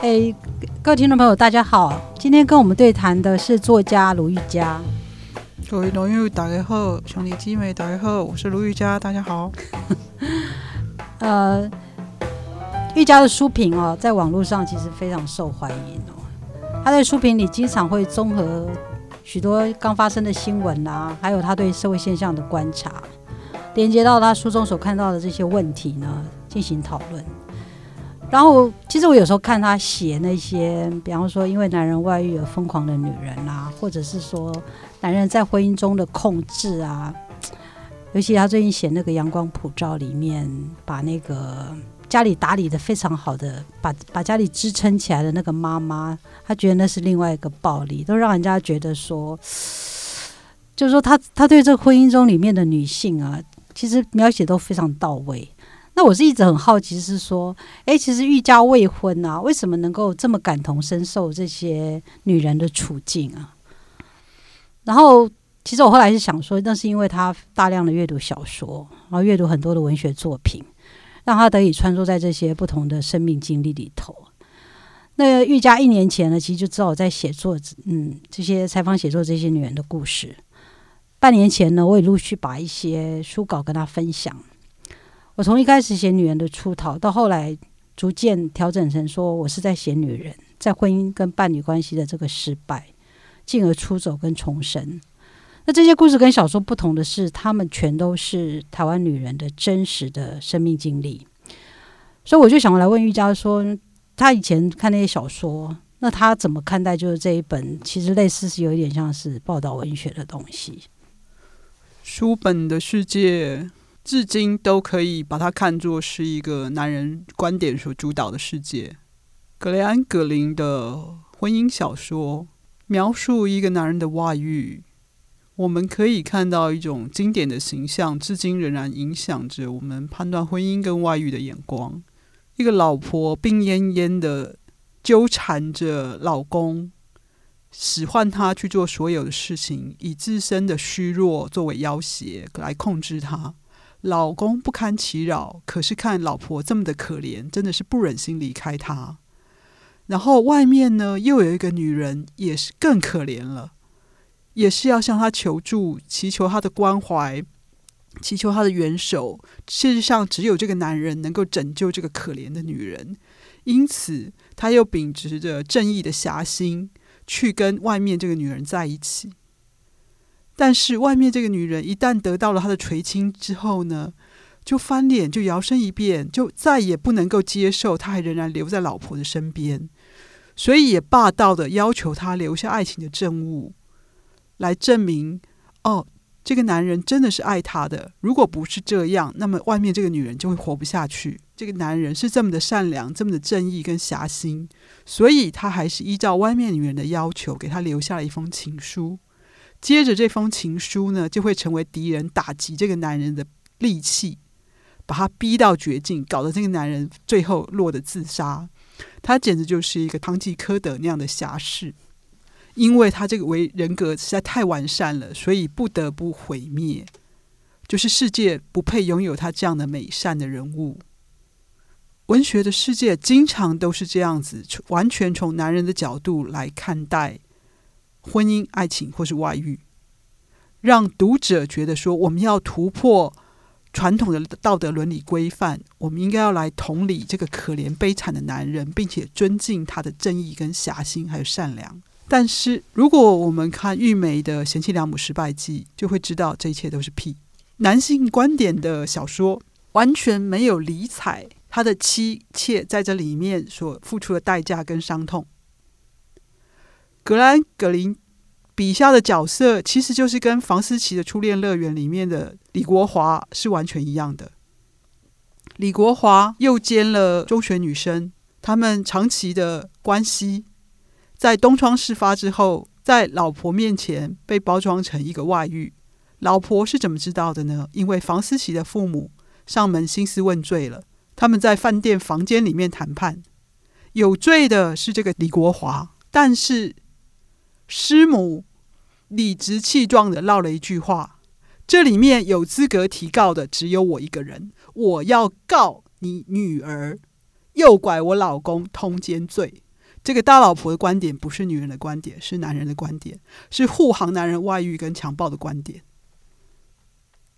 哎，各位听众朋友，大家好！今天跟我们对谈的是作家卢玉佳。各位朋友，大家好，兄弟姐妹，大家好，我是卢玉佳，大家好。呃，玉佳的书评哦，在网络上其实非常受欢迎哦。他在书评里经常会综合许多刚发生的新闻啊，还有他对社会现象的观察，连接到他书中所看到的这些问题呢，进行讨论。然后，其实我有时候看他写那些，比方说因为男人外遇而疯狂的女人啊，或者是说男人在婚姻中的控制啊，尤其他最近写那个《阳光普照》里面，把那个家里打理的非常好的，把把家里支撑起来的那个妈妈，他觉得那是另外一个暴力，都让人家觉得说，就是说他他对这婚姻中里面的女性啊，其实描写都非常到位。那我是一直很好奇，是说，哎，其实玉家未婚啊，为什么能够这么感同身受这些女人的处境啊？然后，其实我后来是想说，那是因为她大量的阅读小说，然后阅读很多的文学作品，让她得以穿梭在这些不同的生命经历里头。那玉家一年前呢，其实就知道我在写作，嗯，这些采访写作这些女人的故事。半年前呢，我也陆续把一些书稿跟她分享。我从一开始写女人的出逃，到后来逐渐调整成说我是在写女人在婚姻跟伴侣关系的这个失败，进而出走跟重生。那这些故事跟小说不同的是，他们全都是台湾女人的真实的生命经历。所以我就想来问玉佳说，他以前看那些小说，那他怎么看待就是这一本其实类似是有一点像是报道文学的东西？书本的世界。至今都可以把它看作是一个男人观点所主导的世界。格雷安·格林的婚姻小说描述一个男人的外遇，我们可以看到一种经典的形象，至今仍然影响着我们判断婚姻跟外遇的眼光。一个老婆病恹恹的纠缠着老公，使唤他去做所有的事情，以自身的虚弱作为要挟来控制他。老公不堪其扰，可是看老婆这么的可怜，真的是不忍心离开她。然后外面呢，又有一个女人，也是更可怜了，也是要向他求助，祈求他的关怀，祈求他的援手。事实上，只有这个男人能够拯救这个可怜的女人，因此他又秉持着正义的侠心，去跟外面这个女人在一起。但是外面这个女人一旦得到了他的垂青之后呢，就翻脸，就摇身一变，就再也不能够接受他还仍然留在老婆的身边，所以也霸道的要求他留下爱情的证物，来证明哦，这个男人真的是爱她的。如果不是这样，那么外面这个女人就会活不下去。这个男人是这么的善良，这么的正义跟侠心，所以他还是依照外面女人的要求，给他留下了一封情书。接着这封情书呢，就会成为敌人打击这个男人的利器，把他逼到绝境，搞得这个男人最后落得自杀。他简直就是一个堂吉诃德那样的侠士，因为他这个为人格实在太完善了，所以不得不毁灭。就是世界不配拥有他这样的美善的人物。文学的世界经常都是这样子，完全从男人的角度来看待。婚姻、爱情或是外遇，让读者觉得说，我们要突破传统的道德伦理规范，我们应该要来同理这个可怜悲惨的男人，并且尊敬他的正义跟侠心还有善良。但是，如果我们看玉梅的《贤妻良母失败记》，就会知道这一切都是屁。男性观点的小说完全没有理睬他的妻妾在这里面所付出的代价跟伤痛。格兰·格林笔下的角色，其实就是跟房思琪的《初恋乐园》里面的李国华是完全一样的。李国华又奸了中学女生，他们长期的关系，在东窗事发之后，在老婆面前被包装成一个外遇。老婆是怎么知道的呢？因为房思琪的父母上门兴师问罪了，他们在饭店房间里面谈判，有罪的是这个李国华，但是。师母理直气壮的唠了一句话：“这里面有资格提告的只有我一个人，我要告你女儿诱拐我老公通奸罪。”这个大老婆的观点不是女人的观点，是男人的观点，是护航男人外遇跟强暴的观点，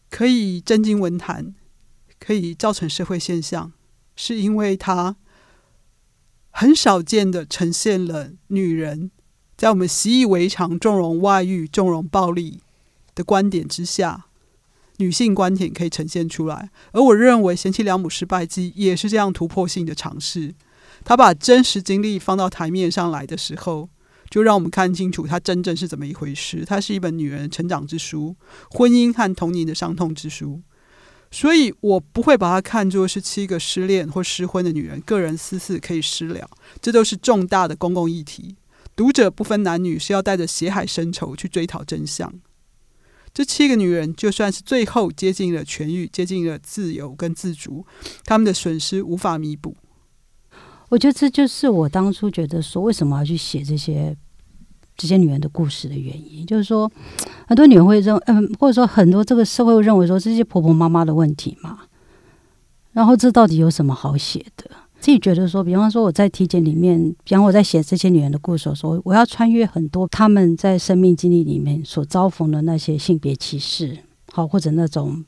可以震惊文坛，可以造成社会现象，是因为他很少见的呈现了女人在我们习以为常纵容外遇、纵容暴力的观点之下，女性观点可以呈现出来。而我认为《贤妻良母失败记》也是这样突破性的尝试。他把真实经历放到台面上来的时候，就让我们看清楚他真正是怎么一回事。它是一本女人成长之书，婚姻和童年的伤痛之书。所以我不会把它看作是七个失恋或失婚的女人个人私事可以私了，这都是重大的公共议题。读者不分男女是要带着血海深仇去追讨真相。这七个女人就算是最后接近了痊愈、接近了自由跟自主，她们的损失无法弥补。我觉得这就是我当初觉得说，为什么要去写这些这些女人的故事的原因，就是说，很多女人会认，嗯，或者说很多这个社会会认为说，这些婆婆妈妈的问题嘛，然后这到底有什么好写的？自己觉得说，比方说我在体检里面，比方我在写这些女人的故事的时候，我要穿越很多她们在生命经历里面所遭逢的那些性别歧视，好或者那种。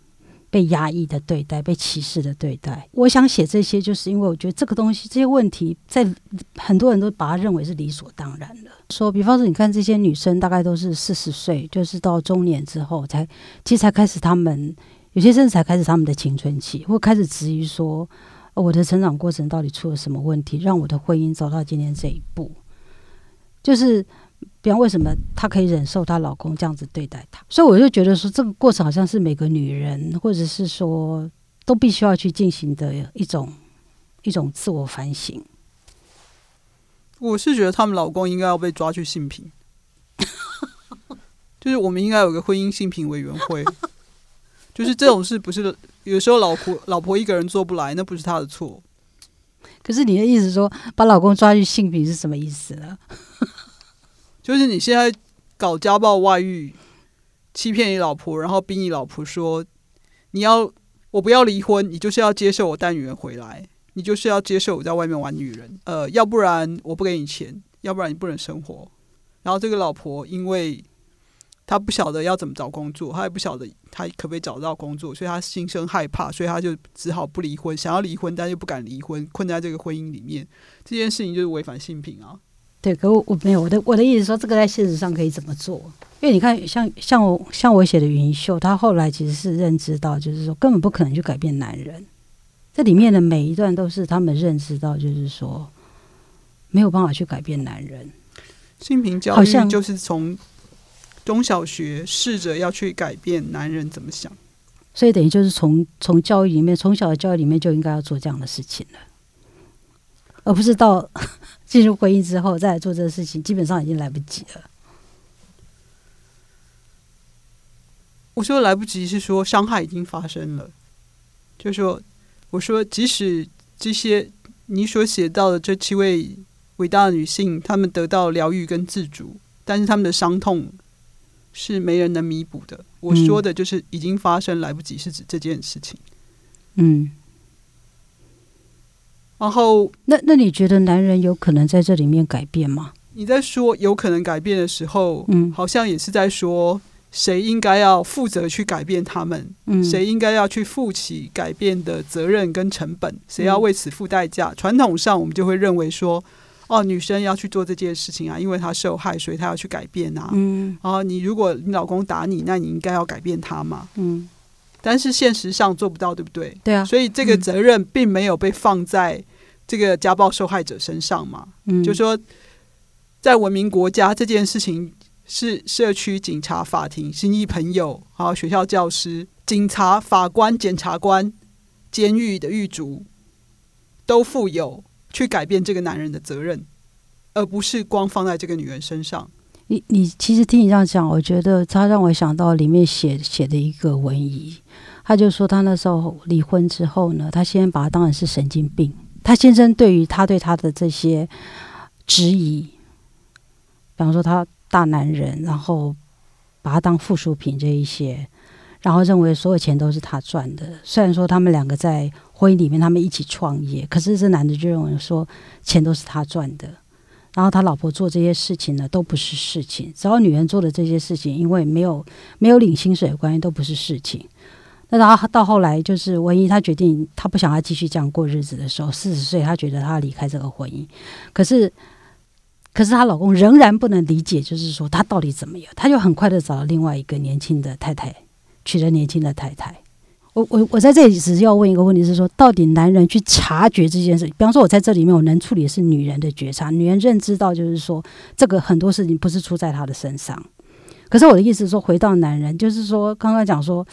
被压抑的对待，被歧视的对待。我想写这些，就是因为我觉得这个东西，这些问题，在很多人都把它认为是理所当然的。说，比方说，你看这些女生，大概都是四十岁，就是到中年之后，才其实才开始，他们有些甚至才开始他们的青春期，或开始质疑说，我的成长过程到底出了什么问题，让我的婚姻走到今天这一步，就是。比方为什么她可以忍受她老公这样子对待她？所以我就觉得说，这个过程好像是每个女人，或者是说，都必须要去进行的一种一种自我反省。我是觉得他们老公应该要被抓去性平，就是我们应该有个婚姻性平委员会。就是这种事不是有时候老婆老婆一个人做不来，那不是他的错。可是你的意思说，把老公抓去性平是什么意思呢？就是你现在搞家暴、外遇、欺骗你老婆，然后逼你老婆说：“你要我不要离婚，你就是要接受我带女人回来，你就是要接受我在外面玩女人。呃，要不然我不给你钱，要不然你不能生活。”然后这个老婆因为她不晓得要怎么找工作，他也不晓得他可不可以找到工作，所以他心生害怕，所以他就只好不离婚，想要离婚但又不敢离婚，困在这个婚姻里面。这件事情就是违反性平啊。对，可我我没有我的我的意思说，这个在现实上可以怎么做？因为你看，像像我像我写的云秀，他后来其实是认知到，就是说根本不可能去改变男人。这里面的每一段都是他们认知到，就是说没有办法去改变男人。性平教育就是从中小学试着要去改变男人怎么想，所以等于就是从从教育里面，从小的教育里面就应该要做这样的事情了，而不是到。进入婚姻之后再来做这个事情，基本上已经来不及了。我说来不及是说伤害已经发生了，就说我说即使这些你所写到的这七位伟大的女性，她们得到疗愈跟自主，但是她们的伤痛是没人能弥补的。我说的就是已经发生，来不及是指这件事情。嗯。然后，那那你觉得男人有可能在这里面改变吗？你在说有可能改变的时候，嗯，好像也是在说谁应该要负责去改变他们，嗯，谁应该要去负起改变的责任跟成本，谁要为此付代价？传统上我们就会认为说，哦，女生要去做这件事情啊，因为她受害，所以她要去改变啊，嗯，然后你如果你老公打你，那你应该要改变他嘛，嗯，但是现实上做不到，对不对？对啊，所以这个责任并没有被放在。这个家暴受害者身上嘛，嗯。就说在文明国家，这件事情是社区、警察、法庭、心意朋友，还有学校教师、警察、法官、检察官、监狱的狱卒，都负有去改变这个男人的责任，而不是光放在这个女人身上。你你其实听你这样讲，我觉得他让我想到里面写写的一个文艺，他就说他那时候离婚之后呢，他先把他当成是神经病。他先生对于他对他的这些质疑，比方说他大男人，然后把他当附属品这一些，然后认为所有钱都是他赚的。虽然说他们两个在婚姻里面他们一起创业，可是这男的就认为说钱都是他赚的。然后他老婆做这些事情呢，都不是事情。只要女人做的这些事情，因为没有没有领薪水的关系，都不是事情。那然后到后来，就是文一他决定他不想要继续这样过日子的时候，四十岁，他觉得他要离开这个婚姻。可是，可是她老公仍然不能理解，就是说他到底怎么样？他就很快的找了另外一个年轻的太太，娶了年轻的太太。我我我在这里只是要问一个问题，是说到底男人去察觉这件事，比方说我在这里面，我能处理的是女人的觉察，女人认知到就是说这个很多事情不是出在他的身上。可是我的意思是说，回到男人，就是说刚刚讲说，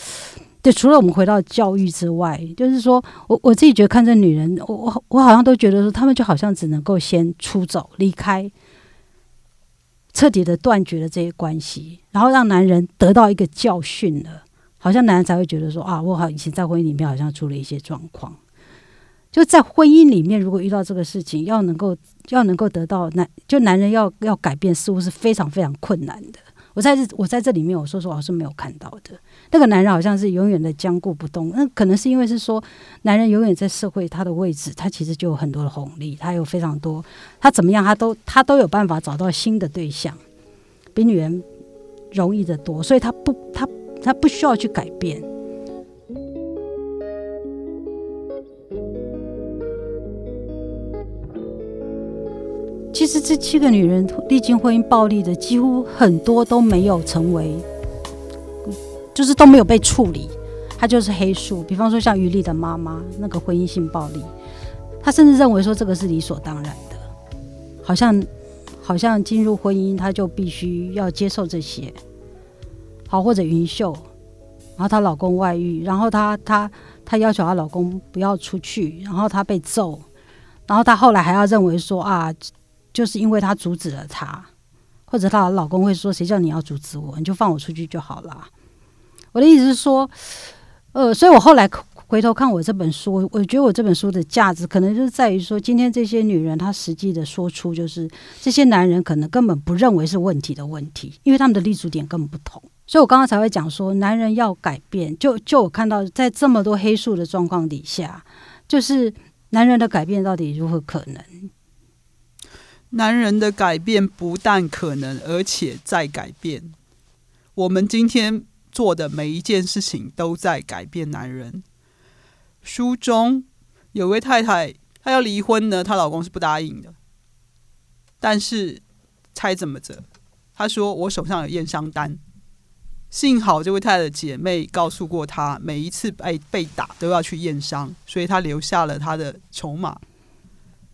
对，除了我们回到教育之外，就是说我我自己觉得看这女人，我我我好像都觉得说，他们就好像只能够先出走离开，彻底的断绝了这些关系，然后让男人得到一个教训了。好像男人才会觉得说啊，我好以前在婚姻里面好像出了一些状况，就在婚姻里面，如果遇到这个事情，要能够要能够得到男，就男人要要改变，似乎是非常非常困难的。我在这我在这里面，我说实话是没有看到的。那个男人好像是永远的僵固不动，那可能是因为是说，男人永远在社会他的位置，他其实就有很多的红利，他有非常多，他怎么样，他都他都有办法找到新的对象，比女人容易的多，所以他不他。他不需要去改变。其实这七个女人历经婚姻暴力的，几乎很多都没有成为，就是都没有被处理。她就是黑数。比方说像于丽的妈妈那个婚姻性暴力，她甚至认为说这个是理所当然的，好像好像进入婚姻，她就必须要接受这些。好，或者云秀，然后她老公外遇，然后她她她要求她老公不要出去，然后她被揍，然后她后来还要认为说啊，就是因为她阻止了她，或者她老公会说谁叫你要阻止我，你就放我出去就好了。我的意思是说，呃，所以我后来回头看我这本书，我觉得我这本书的价值可能就是在于说，今天这些女人她实际的说出，就是这些男人可能根本不认为是问题的问题，因为他们的立足点根本不同。所以，我刚刚才会讲说，男人要改变，就就我看到在这么多黑数的状况底下，就是男人的改变到底如何可能？男人的改变不但可能，而且在改变。我们今天做的每一件事情都在改变男人。书中有位太太，她要离婚呢，她老公是不答应的。但是猜怎么着？她说：“我手上有验伤单。”幸好这位太太的姐妹告诉过她，每一次被被打都要去验伤，所以她留下了她的筹码。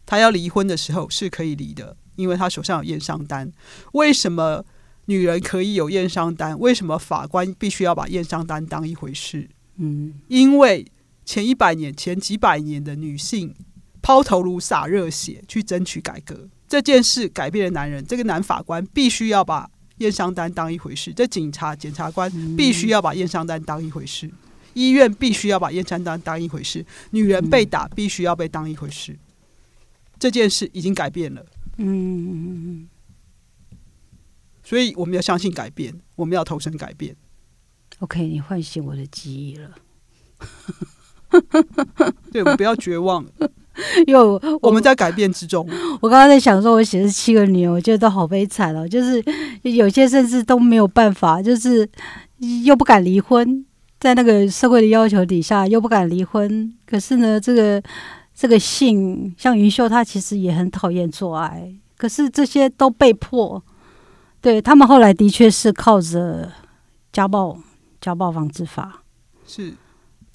她要离婚的时候是可以离的，因为她手上有验伤单。为什么女人可以有验伤单？为什么法官必须要把验伤单当一回事？嗯，因为前一百年、前几百年的女性抛头颅、洒热血去争取改革，这件事改变了男人。这个男法官必须要把。验伤单当一回事，这警察、检察官必须要把验伤单当一回事，医院必须要把验伤单当一回事，女人被打必须要被当一回事。这件事已经改变了，嗯，所以我们要相信改变，我们要投身改变。OK，你唤醒我的记忆了。对，我们不要绝望。因为我们在改变之中。我刚刚在想说，我写的七个女儿，我觉得都好悲惨哦。就是有些甚至都没有办法，就是又不敢离婚，在那个社会的要求底下又不敢离婚。可是呢，这个这个性，像云秀，她其实也很讨厌做爱。可是这些都被迫，对他们后来的确是靠着家暴、家暴防治法是。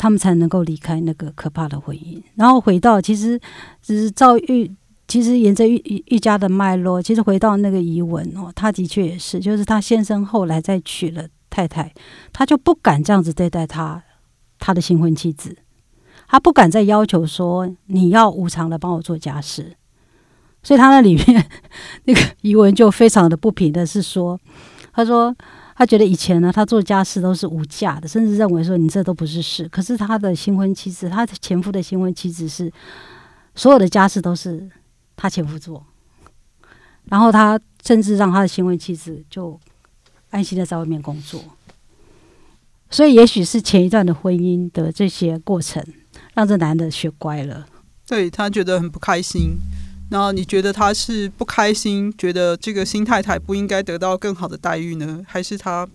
他们才能够离开那个可怕的婚姻，然后回到其实只是赵玉，其实沿着玉玉家的脉络，其实回到那个遗文哦，他的确也是，就是他先生后来再娶了太太，他就不敢这样子对待他他的新婚妻子，他不敢再要求说你要无偿的帮我做家事，所以他那里面 那个遗文就非常的不平的是说，他说。他觉得以前呢，他做家事都是无价的，甚至认为说你这都不是事。可是他的新婚妻子，他前夫的新婚妻子是所有的家事都是他前夫做，然后他甚至让他的新婚妻子就安心的在外面工作。所以也许是前一段的婚姻的这些过程，让这男的学乖了。对他觉得很不开心，那你觉得他是不开心，觉得这个新太太不应该得到更好的待遇呢，还是他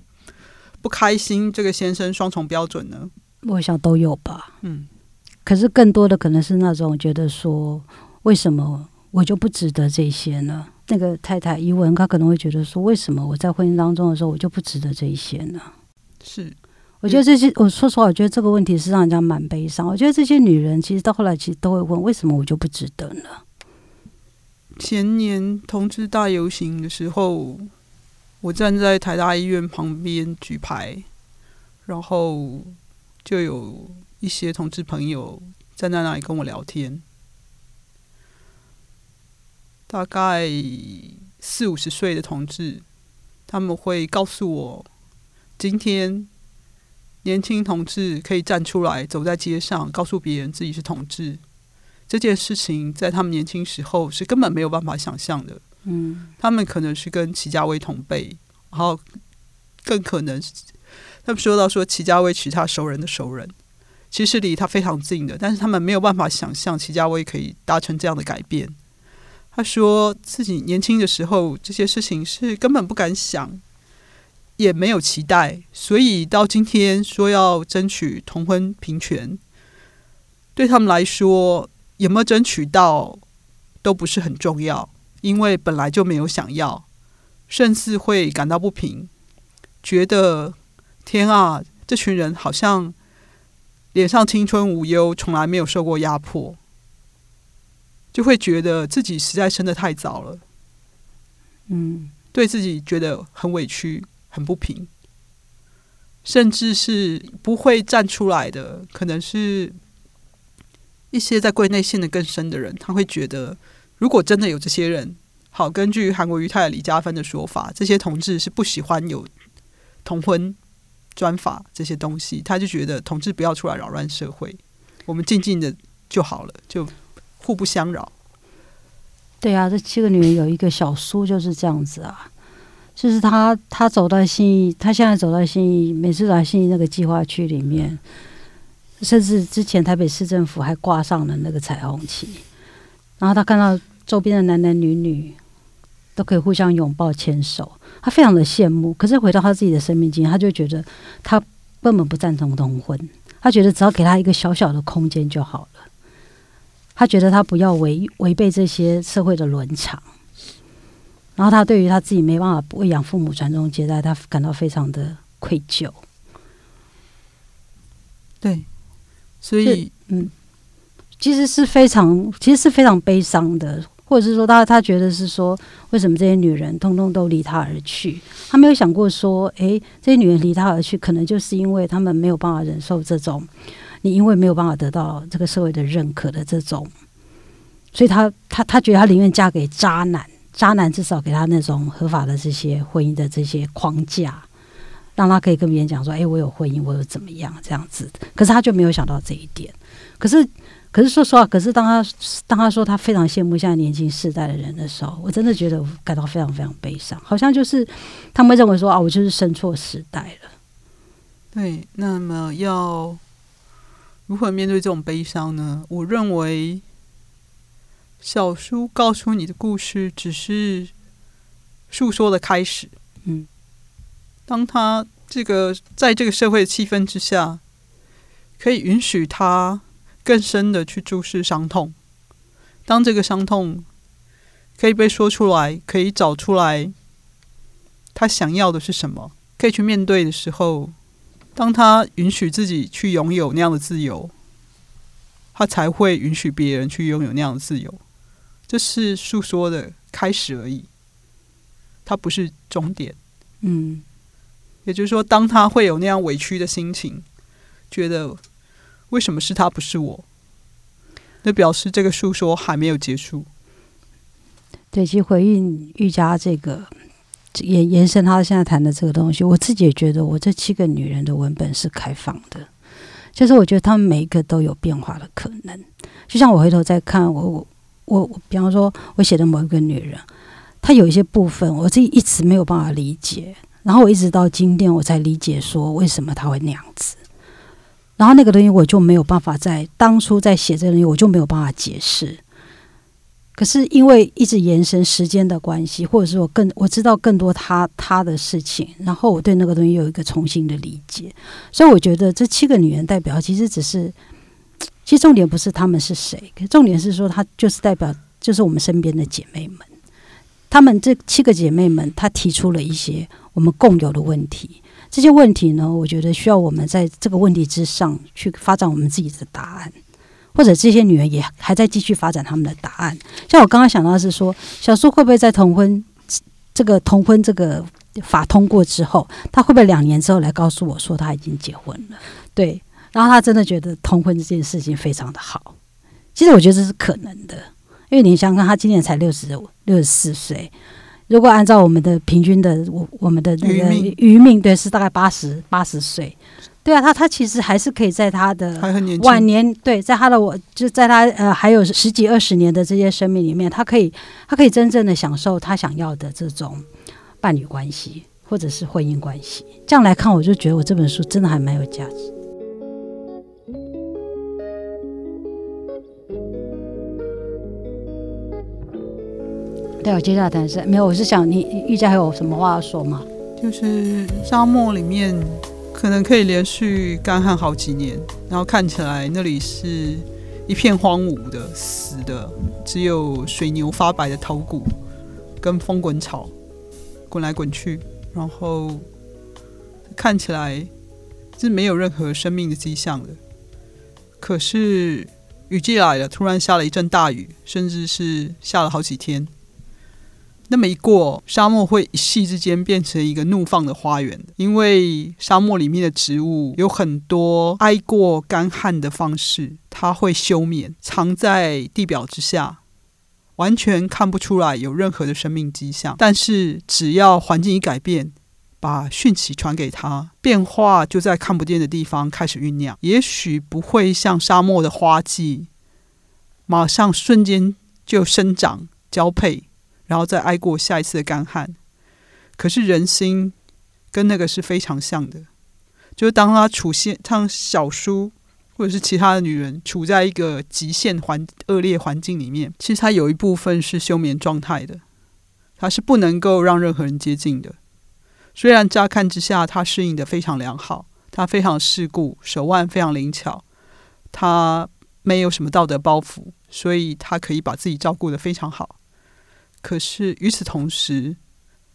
不开心这个先生双重标准呢？我想都有吧。嗯，可是更多的可能是那种觉得说，为什么我就不值得这些呢？那个太太伊文，她可能会觉得说，为什么我在婚姻当中的时候，我就不值得这一些呢？是，我觉得这些，我说实话，我觉得这个问题是让人家蛮悲伤。我觉得这些女人其实到后来其实都会问，为什么我就不值得呢？前年同志大游行的时候，我站在台大医院旁边举牌，然后就有一些同志朋友站在那里跟我聊天。大概四五十岁的同志，他们会告诉我，今天年轻同志可以站出来，走在街上，告诉别人自己是同志，这件事情在他们年轻时候是根本没有办法想象的。嗯，他们可能是跟齐家威同辈，然后更可能他们说到说齐家威娶他熟人的熟人，其实离他非常近的，但是他们没有办法想象齐家威可以达成这样的改变。他说自己年轻的时候，这些事情是根本不敢想，也没有期待，所以到今天说要争取同婚平权，对他们来说有没有争取到都不是很重要，因为本来就没有想要，甚至会感到不平，觉得天啊，这群人好像脸上青春无忧，从来没有受过压迫。就会觉得自己实在生的太早了，嗯，对自己觉得很委屈、很不平，甚至是不会站出来的，可能是一些在柜内陷得更深的人，他会觉得，如果真的有这些人，好，根据韩国瑜太太李嘉芬的说法，这些同志是不喜欢有同婚专法这些东西，他就觉得同志不要出来扰乱社会，我们静静的就好了，就。互不相扰。对啊，这七个女人有一个小叔就是这样子啊，就是他他走到新义，他现在走到新义，每次来新义那个计划区里面，甚至之前台北市政府还挂上了那个彩虹旗，然后他看到周边的男男女女都可以互相拥抱牵手，他非常的羡慕。可是回到他自己的生命经验，他就觉得他根本不赞同同婚，他觉得只要给他一个小小的空间就好了。他觉得他不要违违背这些社会的伦常，然后他对于他自己没办法喂养父母传宗接代，他感到非常的愧疚。对，所以嗯，其实是非常，其实是非常悲伤的，或者是说他他觉得是说，为什么这些女人通通都离他而去？他没有想过说，诶，这些女人离他而去，可能就是因为他们没有办法忍受这种。你因为没有办法得到这个社会的认可的这种，所以他他他觉得他宁愿嫁给渣男，渣男至少给他那种合法的这些婚姻的这些框架，让他可以跟别人讲说：“哎，我有婚姻，我有怎么样这样子。”可是他就没有想到这一点。可是，可是说实话，可是当他当他说他非常羡慕现在年轻世代的人的时候，我真的觉得感到非常非常悲伤。好像就是他们认为说：“啊，我就是生错时代了。”对，那么要。如何面对这种悲伤呢？我认为，小叔告诉你的故事只是诉说的开始。嗯，当他这个在这个社会的气氛之下，可以允许他更深的去注视伤痛。当这个伤痛可以被说出来，可以找出来他想要的是什么，可以去面对的时候。当他允许自己去拥有那样的自由，他才会允许别人去拥有那样的自由。这是诉说的开始而已，它不是终点。嗯，也就是说，当他会有那样委屈的心情，觉得为什么是他不是我，那表示这个诉说还没有结束。对，其实回应瑜伽这个。延延伸他现在谈的这个东西，我自己也觉得，我这七个女人的文本是开放的，就是我觉得她们每一个都有变化的可能。就像我回头再看我我我，比方说我写的某一个女人，她有一些部分我自己一直没有办法理解，然后我一直到今天我才理解说为什么她会那样子。然后那个东西我就没有办法在当初在写这个东西，我就没有办法解释。可是因为一直延伸时间的关系，或者是我更我知道更多他他的事情，然后我对那个东西有一个重新的理解，所以我觉得这七个女人代表其实只是，其实重点不是她们是谁，重点是说她就是代表就是我们身边的姐妹们，她们这七个姐妹们，她提出了一些我们共有的问题，这些问题呢，我觉得需要我们在这个问题之上去发展我们自己的答案。或者这些女人也还在继续发展他们的答案。像我刚刚想到是说，小苏会不会在同婚这个同婚这个法通过之后，他会不会两年之后来告诉我说他已经结婚了？对，然后他真的觉得同婚这件事情非常的好。其实我觉得这是可能的，因为你想看他今年才六十六十四岁，如果按照我们的平均的我我们的那个余命，对，是大概八十八十岁。对啊，他他其实还是可以在他的晚年，对，在他的我就在他呃还有十几二十年的这些生命里面，他可以他可以真正的享受他想要的这种伴侣关系或者是婚姻关系。这样来看，我就觉得我这本书真的还蛮有价值。对，我接下来谈是没有，我是想你玉佳还有什么话要说吗？就是沙漠里面。可能可以连续干旱好几年，然后看起来那里是一片荒芜的、死的，只有水牛发白的头骨跟风滚草滚来滚去，然后看起来是没有任何生命的迹象的。可是雨季来了，突然下了一阵大雨，甚至是下了好几天。那么一过，沙漠会一夕之间变成一个怒放的花园，因为沙漠里面的植物有很多挨过干旱的方式，它会休眠，藏在地表之下，完全看不出来有任何的生命迹象。但是只要环境一改变，把讯息传给它，变化就在看不见的地方开始酝酿。也许不会像沙漠的花季，马上瞬间就生长交配。然后再挨过下一次的干旱，可是人心跟那个是非常像的。就是当他处现，像小叔或者是其他的女人处在一个极限环恶劣环境里面，其实他有一部分是休眠状态的，他是不能够让任何人接近的。虽然乍看之下他适应的非常良好，他非常世故，手腕非常灵巧，他没有什么道德包袱，所以他可以把自己照顾的非常好。可是与此同时，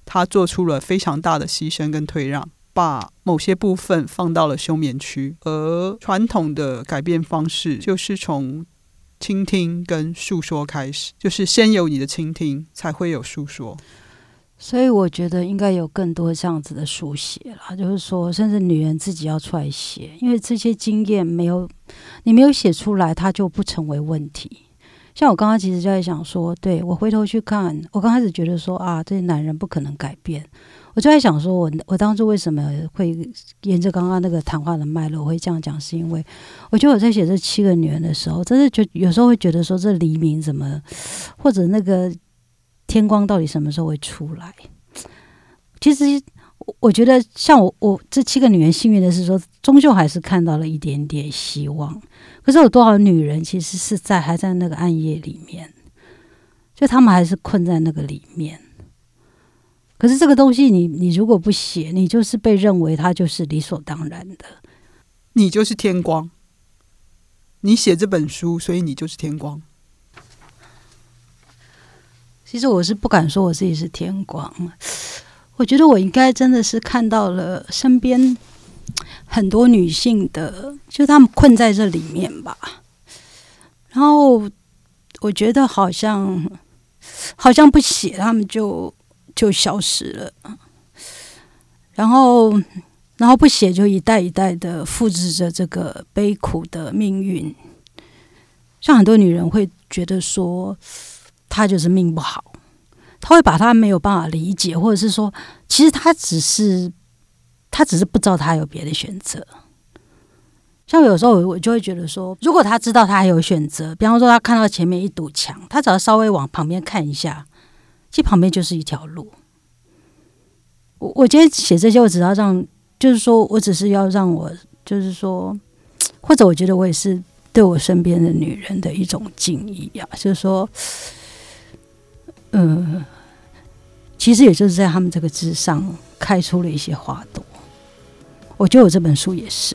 他做出了非常大的牺牲跟退让，把某些部分放到了休眠区。而传统的改变方式就是从倾听跟诉说开始，就是先有你的倾听，才会有诉说。所以我觉得应该有更多这样子的书写了，就是说，甚至女人自己要出来写，因为这些经验没有你没有写出来，它就不成为问题。像我刚刚其实就在想说，对我回头去看，我刚开始觉得说啊，这些男人不可能改变。我就在想说，我我当初为什么会沿着刚刚那个谈话的脉络，我会这样讲，是因为我觉得我在写这七个女人的时候，真的觉有时候会觉得说，这黎明怎么，或者那个天光到底什么时候会出来？其实。我觉得像我我这七个女人幸运的是说，终究还是看到了一点点希望。可是有多少女人其实是在还在那个暗夜里面，就她们还是困在那个里面。可是这个东西，你你如果不写，你就是被认为它就是理所当然的，你就是天光。你写这本书，所以你就是天光。其实我是不敢说我自己是天光。我觉得我应该真的是看到了身边很多女性的，就她们困在这里面吧。然后我觉得好像好像不写，她们就就消失了。然后然后不写，就一代一代的复制着这个悲苦的命运。像很多女人会觉得说，她就是命不好。他会把他没有办法理解，或者是说，其实他只是他只是不知道他有别的选择。像有时候我就会觉得说，如果他知道他还有选择，比方说他看到前面一堵墙，他只要稍微往旁边看一下，其实旁边就是一条路。我我今天写这些，我只要让，就是说我只是要让我，就是说，或者我觉得我也是对我身边的女人的一种敬意呀，就是说。呃，其实也就是在他们这个之上开出了一些花朵。我觉得我这本书也是，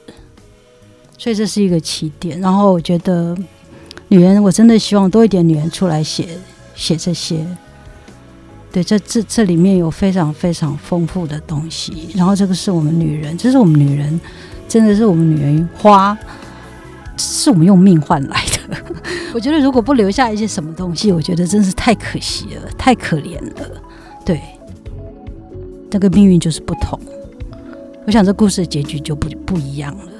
所以这是一个起点。然后我觉得女人，我真的希望多一点女人出来写写这些。对，这这这里面有非常非常丰富的东西。然后这个是我们女人，这是我们女人，真的是我们女人花，是我们用命换来。我觉得如果不留下一些什么东西，我觉得真是太可惜了，太可怜了。对，这个命运就是不同。我想这故事的结局就不不一样了。